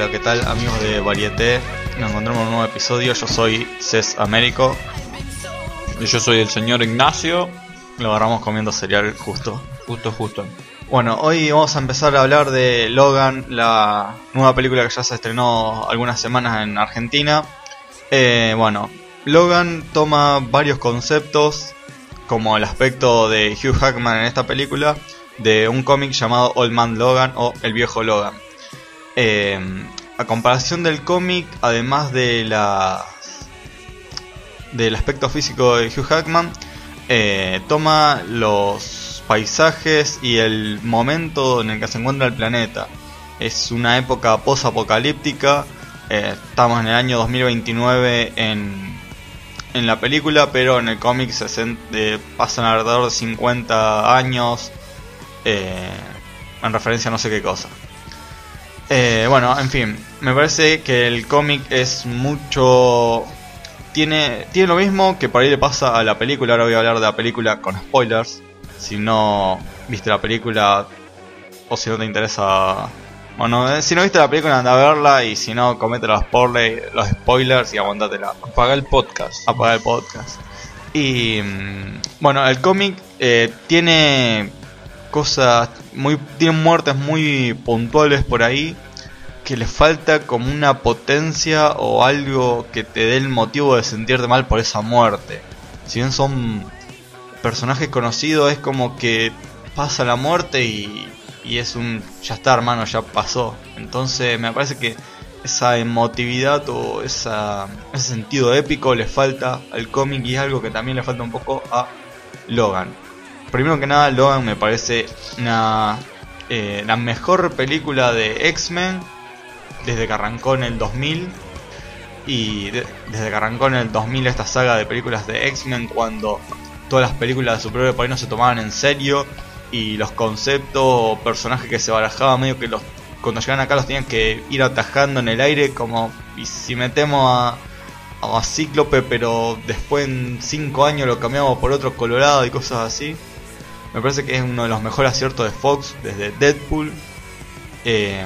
Hola, ¿qué tal amigos de Varieté? Nos encontramos en un nuevo episodio. Yo soy Ces Américo. Y yo soy el señor Ignacio. Lo agarramos comiendo cereal justo. Justo, justo. Bueno, hoy vamos a empezar a hablar de Logan, la nueva película que ya se estrenó algunas semanas en Argentina. Eh, bueno, Logan toma varios conceptos, como el aspecto de Hugh Jackman en esta película, de un cómic llamado Old Man Logan o El Viejo Logan. Eh, a comparación del cómic, además de la del aspecto físico de Hugh Jackman, eh, toma los paisajes y el momento en el que se encuentra el planeta. Es una época post-apocalíptica. Eh, estamos en el año 2029 en, en la película, pero en el cómic se eh, pasan alrededor de 50 años en referencia a no sé qué cosa. Bueno, en fin, me parece que el cómic es mucho tiene, tiene lo mismo que por ahí le pasa a la película. Ahora voy a hablar de la película con spoilers. Si no viste la película o si no te interesa. Bueno, eh, si no viste la película, anda a verla. Y si no, comete los, los spoilers y aguantatela. Apaga el podcast. Apaga el podcast. Y mm, bueno, el cómic eh, tiene cosas muy. Tiene muertes muy puntuales por ahí que le falta como una potencia o algo que te dé el motivo de sentirte mal por esa muerte. Si bien son personajes conocidos, es como que pasa la muerte y, y es un ya está hermano, ya pasó. Entonces me parece que esa emotividad o ese sentido épico le falta al cómic y es algo que también le falta un poco a Logan. Primero que nada, Logan me parece una, eh, la mejor película de X-Men desde que arrancó en el 2000 y desde que arrancó en el 2000 esta saga de películas de X-Men cuando todas las películas de superhéroes por ahí no se tomaban en serio y los conceptos o personajes que se barajaban medio que los cuando llegaban acá los tenían que ir atajando en el aire como y si metemos a, a Cíclope pero después en 5 años lo cambiamos por otro colorado y cosas así me parece que es uno de los mejores aciertos de Fox desde Deadpool eh,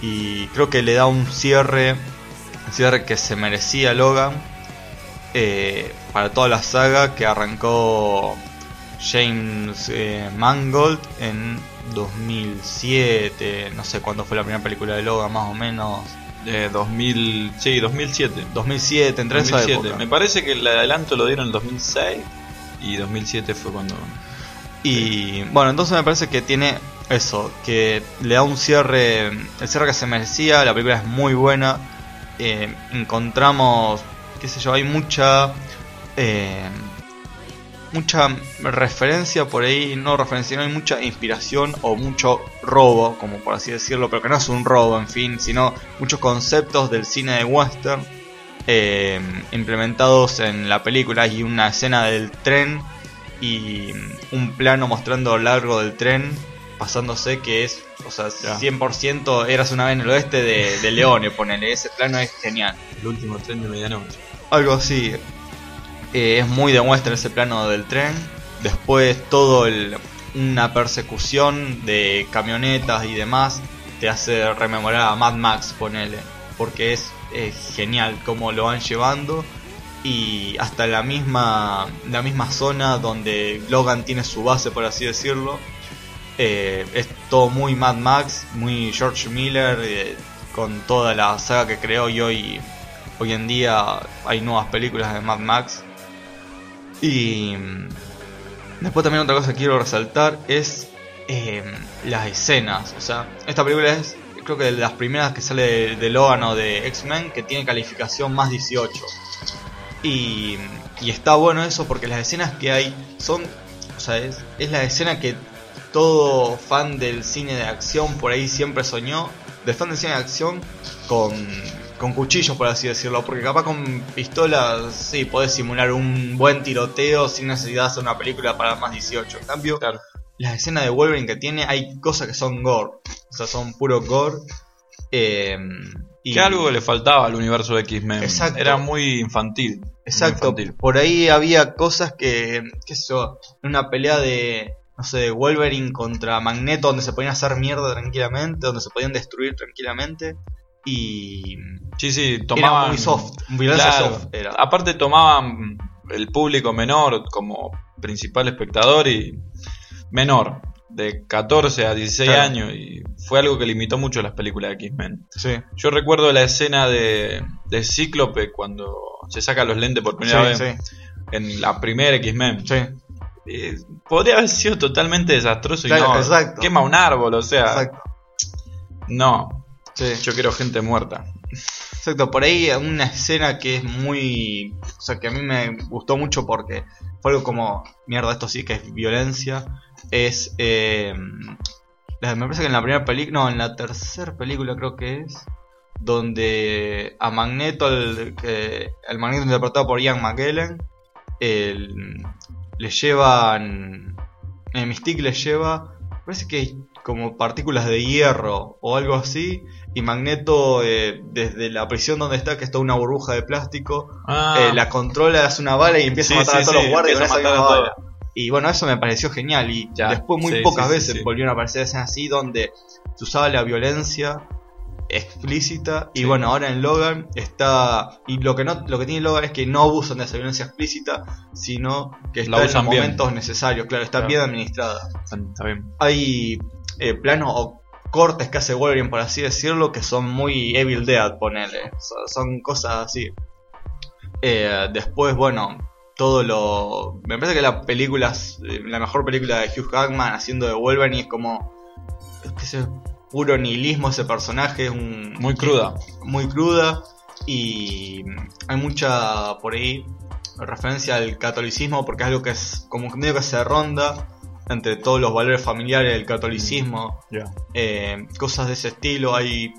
y creo que le da un cierre, un cierre que se merecía Logan eh, para toda la saga que arrancó James eh, Mangold en 2007, no sé cuándo fue la primera película de Logan más o menos. De 2000, sí, 2007. 2007, entre 2007. Me parece que el adelanto lo dieron en 2006 y 2007 fue cuando... Y bueno, entonces me parece que tiene eso, que le da un cierre, el cierre que se merecía, la película es muy buena, eh, encontramos, qué sé yo, hay mucha, eh, mucha referencia por ahí, no referencia, no hay mucha inspiración o mucho robo, como por así decirlo, pero que no es un robo, en fin, sino muchos conceptos del cine de western eh, implementados en la película. Hay una escena del tren y un plano mostrando largo del tren pasándose que es, o sea, 100% eras una vez en el oeste de, de Leone, ponele, ese plano es genial. El último tren de medianoche. Algo así. Eh, es muy de muestra ese plano del tren. Después todo el, una persecución de camionetas y demás te hace rememorar a Mad Max, ponele. Porque es, es genial cómo lo van llevando y hasta la misma la misma zona donde Logan tiene su base por así decirlo eh, es todo muy Mad Max, muy George Miller, eh, con toda la saga que creó y hoy, hoy en día hay nuevas películas de Mad Max. Y después también otra cosa que quiero resaltar es em, las escenas. O sea, esta película es creo que de las primeras que sale de, de Logan o de X-Men que tiene calificación más 18. Y, y, está bueno eso porque las escenas que hay son... O sea, es, es la escena que todo fan del cine de acción por ahí siempre soñó, de fan del cine de acción con, con cuchillos, por así decirlo, porque capaz con pistolas sí podés simular un buen tiroteo sin necesidad de hacer una película para más 18. En cambio, las escenas de Wolverine que tiene, hay cosas que son gore, o sea, son puro gore. Eh, y que algo le faltaba al universo de X-Men. Era muy infantil. Exacto. Por ahí había cosas que, qué sé yo, una pelea de no sé, Wolverine contra Magneto, donde se podían hacer mierda tranquilamente, donde se podían destruir tranquilamente. y sí sí tomaban muy soft violencia soft aparte tomaban el público menor como principal espectador y menor de 14 a 16 años y fue algo que limitó mucho las películas de X-Men. Sí. Yo recuerdo la escena de, de Cíclope cuando se saca los lentes por primera vez en la primera X-Men. Sí. podría haber sido totalmente desastroso y no quema un árbol, o sea. Exacto. No. Yo quiero gente muerta. Exacto, por ahí una escena que es muy. O sea, que a mí me gustó mucho porque fue algo como. Mierda, esto sí que es violencia. Es. Eh, me parece que en la primera película. No, en la tercera película creo que es. Donde a Magneto, el, el Magneto interpretado por Ian McKellen, le llevan. El Mystique le lleva. Parece que como partículas de hierro o algo así. Y Magneto, eh, desde la prisión donde está, que está una burbuja de plástico, ah. eh, la controla, hace una bala y empieza a matar a todos los guardias Y bueno, eso me pareció genial. Y después, muy pocas veces volvieron a aparecer escenas así donde se usaba la violencia explícita y bueno ahora en Logan está y lo que no lo que tiene Logan es que no abusan de esa violencia explícita sino que está en los momentos necesarios claro está bien administrada está bien. hay eh, planos o cortes que hace Wolverine, por así decirlo, que son muy Evil Dead, ponele. Son, cosas así. Eh, después, bueno, todo lo. Me parece que la película, la mejor película de Hugh Jackman haciendo de Wolverine es como. Es que puro nihilismo ese personaje, es un. Muy cruda. Muy cruda. Y hay mucha por ahí referencia al catolicismo porque es algo que es como medio que se ronda entre todos los valores familiares del catolicismo, eh, cosas de ese estilo, hay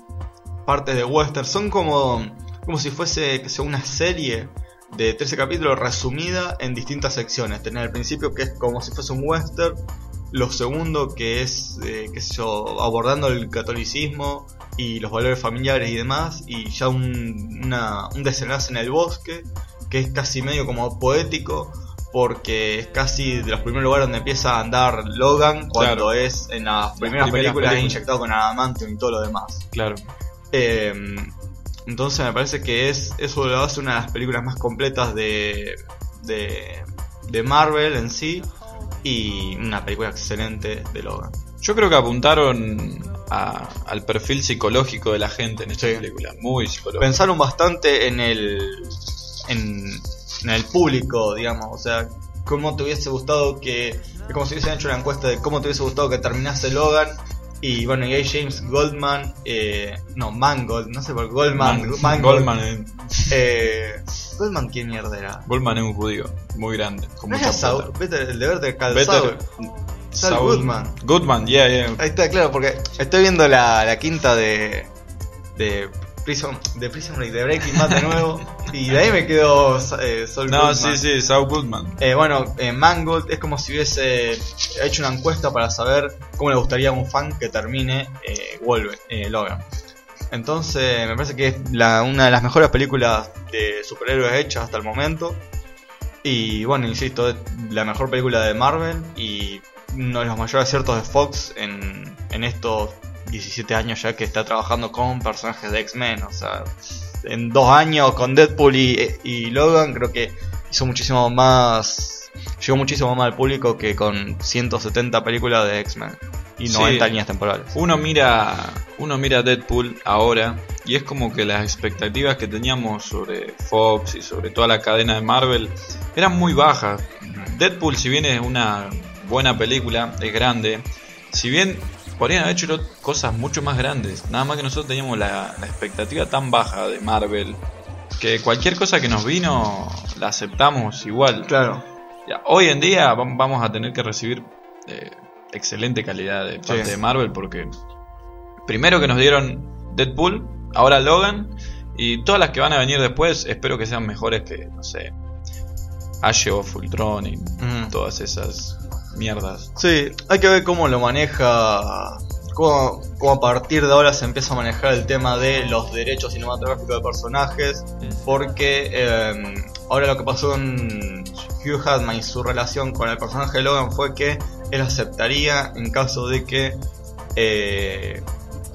partes de western, son como, como si fuese una serie de 13 capítulos resumida en distintas secciones. Tener el principio que es como si fuese un western, lo segundo que es, eh, qué sé yo, abordando el catolicismo y los valores familiares y demás, y ya un, un desenlace en el bosque, que es casi medio como poético, porque es casi de los primeros lugares donde empieza a andar Logan cuando es en las primeras, películas, inyectado con adamantium y todo lo demás. Claro. Em, entonces me parece que es eso lo hace una de las películas más completas de, de, Marvel en sí y una película excelente de Logan. Yo creo que apuntaron al perfil psicológico de la gente en esta película, muy psicológico. Pensaron bastante en el en en el público, digamos, o sea, cómo te hubiese gustado que, es como si hubiesen hecho una encuesta de cómo te hubiese gustado que terminase Logan y bueno, y hay James Goldman, eh, no, Mangold, no sé por Goldman, Goldman. Eh. eh, Goldman, ¿quién mierda era? Goldman es un judío muy grande. Como no Saul, el deber de Saul. Saul Goodman. Goodman, yeah, yeah. Ahí está, claro, porque estoy viendo la, la quinta de, de Prison, de Prison Break, de Breaking Bad de nuevo. y de ahí me quedó eh, Saul No, sí, sí, Saul Goodman. Eh, bueno, eh, Mangold es como si hubiese hecho una encuesta para saber cómo le gustaría a un fan que termine eh, Wolverine, eh, Logan. Entonces, me parece que es la, una de las mejores películas de superhéroes hechas hasta el momento. Y bueno, insisto, es la mejor película de Marvel y uno de los mayores aciertos de Fox en, en estos 17 años ya que está trabajando con personajes de X-Men. O sea, en dos años con Deadpool y, Logan creo que hizo muchísimo más... Llegó muchísimo más al público que con 170 películas de X-Men y 90 líneas temporales. Uno mira, uno mira Deadpool ahora y es como que las expectativas que teníamos sobre Fox y sobre toda la cadena de Marvel eran muy bajas. Deadpool, si bien es una buena película, es grande, si bien podrían haber hecho cosas mucho más grandes. Nada más que nosotros teníamos la, expectativa tan baja de Marvel que cualquier cosa que nos vino la aceptamos igual. Claro. hoy en día vamos a tener que recibir eh, excelente calidad de parte de Marvel porque primero que nos dieron Deadpool, ahora Logan y todas las que van a venir después espero que sean mejores que, no sé, Ashe of Ultron y todas esas mierdas. Sí, hay que ver cómo lo maneja. Cómo, a partir de ahora se empieza a manejar el tema de los derechos cinematográficos de personajes. Porque em, ahora lo que pasó con Hugh Jackman y su relación con el personaje de Logan fue que él aceptaría en caso de que eh,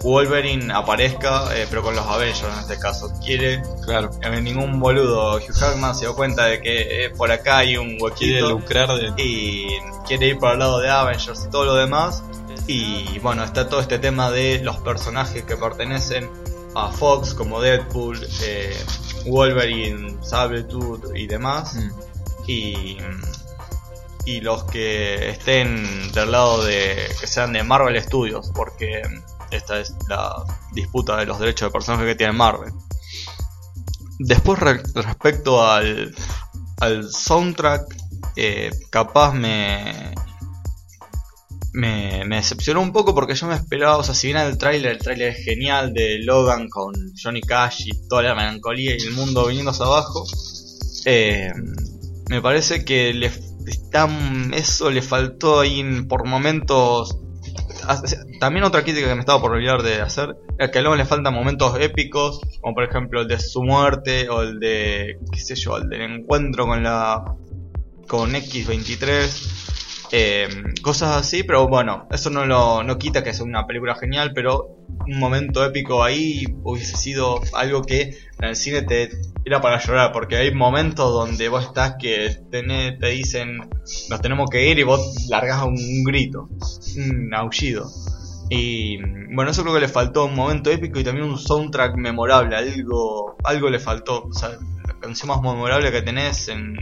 Wolverine aparezca, eh, pero con los Avengers en este caso. Quiere, Claro. eh, ningún boludo, Hugh Jackman se dio cuenta de que eh, por acá hay un Quiere huequito lucrar de. y quiere ir para el lado de Avengers y todo lo demás. Y bueno, está todo este tema de los personajes que pertenecen a Fox, como Deadpool, eh, Wolverine, Sabretooth y demás. Mm. Y, y los que estén del lado de que sean de Marvel Studios, porque esta es la disputa de los derechos de personajes que tiene Marvel. Después re- respecto al, al soundtrack, eh, capaz me, me, decepcionó un poco porque yo me esperaba, o sea, si bien el tráiler, el tráiler es genial de Logan con Johnny Cash y toda la melancolía y el mundo viniéndose abajo, eh, me parece que le está, eso le faltó ahí por momentos. También otra crítica que me estaba por olvidar de hacer es que a le faltan momentos épicos, como por ejemplo el de su muerte o el de, qué sé yo, el del encuentro con la con X23. Eh, cosas así, pero bueno, eso no lo no quita que sea una película genial, pero un momento épico ahí hubiese sido algo que en el cine te era para llorar, porque hay momentos donde vos estás que tenés- te dicen nos tenemos que ir y vos largás un, un grito, un aullido. Y bueno, eso creo que le faltó un momento épico y también un soundtrack memorable, algo, algo le faltó. La canción más memorable que tenés en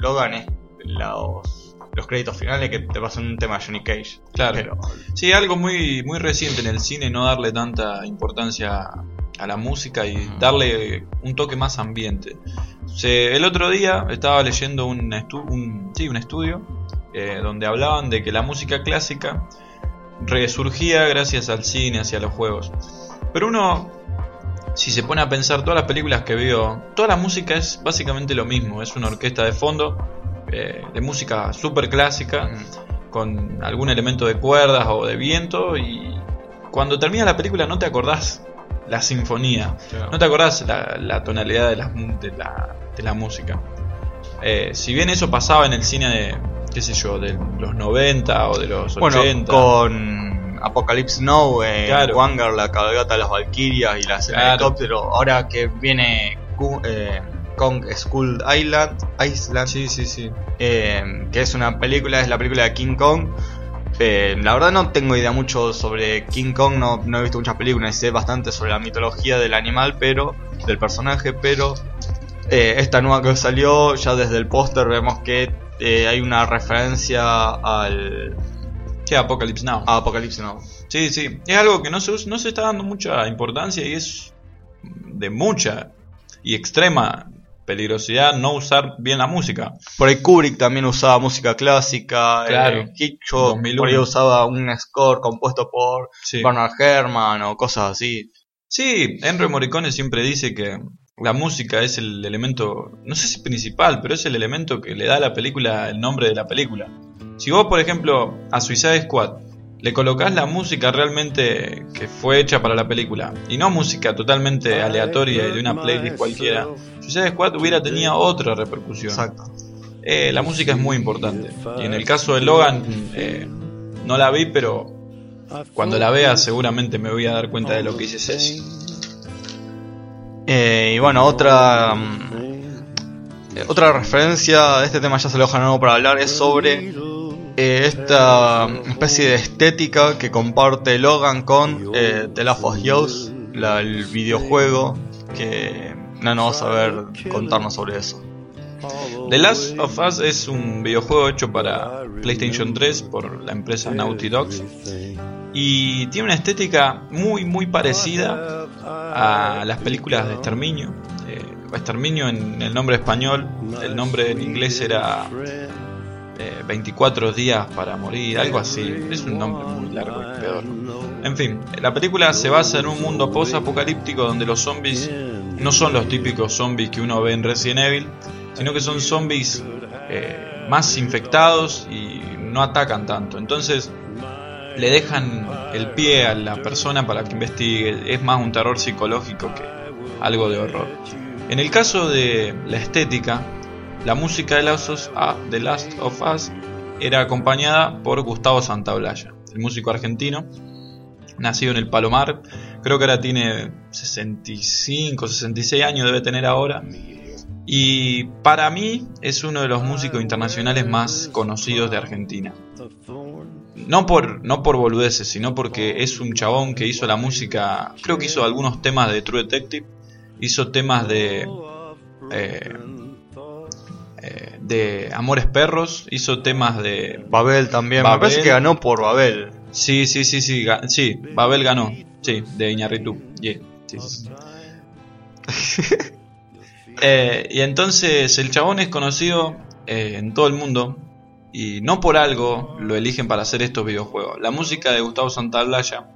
Logan es los, los créditos finales que te pasan un tema de Johnny Cage. Claro. Pero, Sí, algo muy, muy reciente en el cine, no darle tanta importancia a la música y darle un toque más ambiente. Se- el otro día estaba leyendo un, estu- un, sí, un estudio eh, donde hablaban de que la música clásica resurgía gracias al cine, hacia los juegos. Pero uno, si se pone a pensar todas las películas que vio, toda la música es básicamente lo mismo, es una orquesta de fondo, eh, de música súper clásica mm, con algún elemento de cuerdas o de viento y cuando termina la película no te acordás la sinfonía, no te acordás la, la tonalidad de la, de la, de la música. Eh, si bien eso pasaba en el cine de, qué sé yo, de los 90 o de los 80, bueno, con Apocalypse Now, eh, Claro. Wanger, la cabalgata de las Valkyrias y la escena de Claro. helicóptero, ahora que viene eh, Kong Skull Island, Island sí, sí, sí. eh, que es una película, es la película de King Kong. Eh, la verdad no tengo idea mucho sobre King Kong, no, no he visto muchas películas y sé bastante sobre la mitología del animal, pero del personaje, pero eh, esta nueva que salió, ya desde el póster vemos que eh, hay una referencia al ¿Qué Apocalypse Now? a Apocalypse Now. Sí, sí. Es algo que no se, no se está dando mucha importancia y es de mucha y extrema peligrosidad no usar bien la música. Por ahí Kubrick también usaba música clásica, Claro. eh, Hitchcock 2001. por ahí usaba un score compuesto por Sí. Bernard Herrmann o cosas así. Sí, Enrio Morricone siempre dice que la música es el elemento, no sé si principal, pero es el elemento que le da a la película el nombre de la película. Si vos, por ejemplo, a Suicide Squad le colocás la música realmente que fue hecha para la película y no música totalmente aleatoria y de una playlist cualquiera, Suicide Squad hubiera tenido otra repercusión. Exacto. Eh, la música es muy importante. Y en el caso de Logan, eh, no la vi, pero cuando la vea seguramente me voy a dar cuenta de lo que dice Ceci. Eh, y bueno, otra mm, eh, otra referencia de este tema ya se lo dejan para hablar es sobre eh, esta especie de estética que comparte Logan con eh, The Last of Us, la- el videojuego que no nos vas a ver contarnos sobre eso. The Last of Us es un videojuego hecho para PlayStation 3 por la empresa Naughty Dogs y tiene una estética muy muy parecida a las películas de Exterminio. Eh, Exterminio en el nombre español, el nombre en inglés era eh, 24 días para morir, algo así. Es un nombre muy largo y peor. En fin, la película se basa en un mundo post-apocalíptico donde los zombies no son los típicos zombies que uno ve en Resident Evil, sino que son zombies eh, más infectados y no atacan tanto. Entonces le dejan el pie a la persona para que investigue. Es más un terror psicológico que algo de horror. En el caso de la estética, la música de The Last of Us era acompañada por Gustavo Santaolalla, el músico argentino. nacido en el Palomar. Creo que ahora tiene 65, 66 años, debe tener ahora. Y para mí es uno de los músicos internacionales más conocidos de Argentina. No por, no por boludeces, sino porque es un chabón que hizo la música, creo que hizo algunos temas de True Detective, hizo temas de... Eh, de Amores Perros, hizo temas de... Babel también, me Babel. parece que ganó por Babel. Sí, sí, sí, sí, sí, Babel ganó, sí, de Iñarritu. Yeah, sí, sí. Eh, y entonces el chabón es conocido eh, en todo el mundo y no por algo lo eligen para hacer estos videojuegos. La música de Gustavo Santaolalla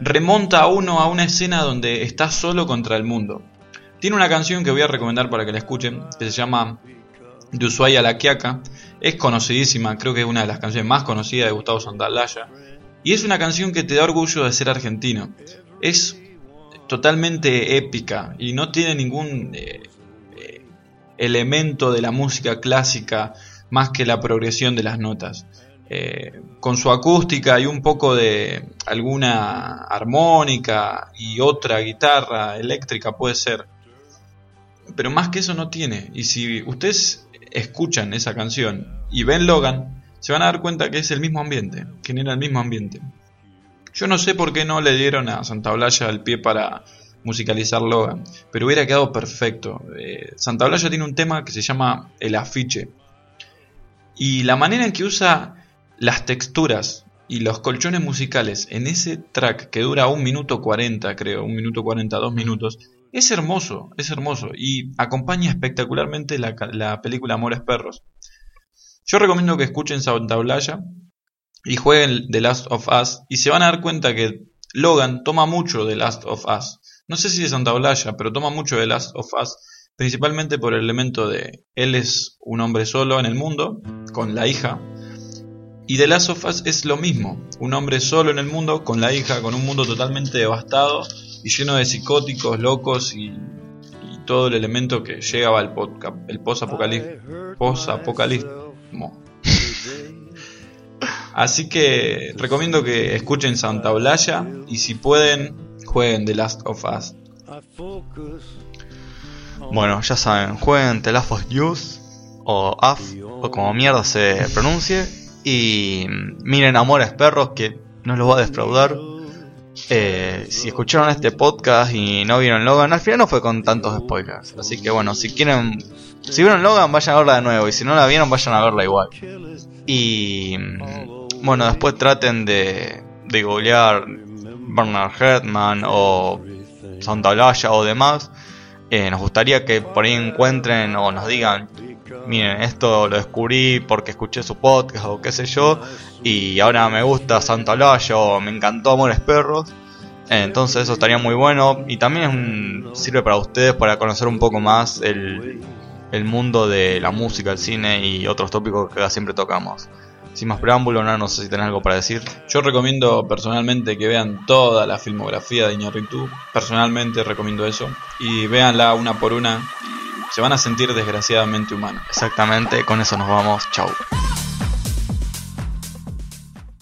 remonta a uno a una escena donde está solo contra el mundo. Tiene una canción que voy a recomendar para que la escuchen, que se llama De Ushuaia a la Quiaca. Es conocidísima, creo que es una de las canciones más conocidas de Gustavo Santaolalla. Y es una canción que te da orgullo de ser argentino. Es totalmente épica y no tiene ningún eh, eh, elemento de la música clásica más que la progresión de las notas. Eh, con su acústica y un poco de alguna armónica y otra guitarra eléctrica puede ser. Pero más que eso no tiene. Y si ustedes escuchan esa canción y ven Logan, se van a dar cuenta que es el mismo ambiente, genera el mismo ambiente. Yo no sé por qué no le dieron a Santa Blaya el pie para musicalizar Logan, pero hubiera quedado perfecto. Eh, Santa Blaya tiene un tema que se llama El afiche. Y la manera en que usa las texturas y los colchones musicales en ese track que dura un minuto 40, creo, un minuto 40, dos minutos, es hermoso, es hermoso y acompaña espectacularmente la, película Amores Perros. Yo recomiendo que escuchen Santa Blaya y jueguen The Last of Us y se van a dar cuenta que Logan toma mucho de Last of Us. No sé si de Santa Blaya, pero toma mucho de Last of Us, principalmente por el elemento de él es un hombre solo en el mundo, con la hija, y The Last of Us es lo mismo, un hombre solo en el mundo, con la hija, con un mundo totalmente devastado y lleno de psicóticos, locos y, y todo el elemento que llegaba al podca- el. Post-apocalismo. Así que recomiendo que escuchen Santa Blaya y si pueden, jueguen The Last of Us. Bueno, ya saben, jueguen The Last of Us o AF o como mierda se pronuncie y miren Amores Perros que no los va a defraudar. Eh, si escucharon este podcast y no vieron Logan, al final no fue con tantos spoilers. Así que bueno, si quieren, si vieron Logan, vayan a verla de nuevo. Y si no la vieron, vayan a verla igual. Y bueno, después traten de, de googlear Bernard Herrmann o Santa Olaya o demás. Eh, nos gustaría que por ahí encuentren o nos digan, miren, esto lo descubrí porque escuché su podcast o qué sé yo, y ahora me gusta Santa Olaya o me encantó Amores Perros. Entonces eso estaría muy bueno y también sirve para ustedes para conocer un poco más el, el mundo de la música, el cine y otros tópicos que siempre tocamos. Sin más preámbulo, no, no sé si tenés algo para decir. Yo recomiendo personalmente que vean toda la filmografía de Iñárritu. Personalmente recomiendo eso. Y véanla una por una. Se van a sentir desgraciadamente humanos. Exactamente, con eso nos vamos. Chau.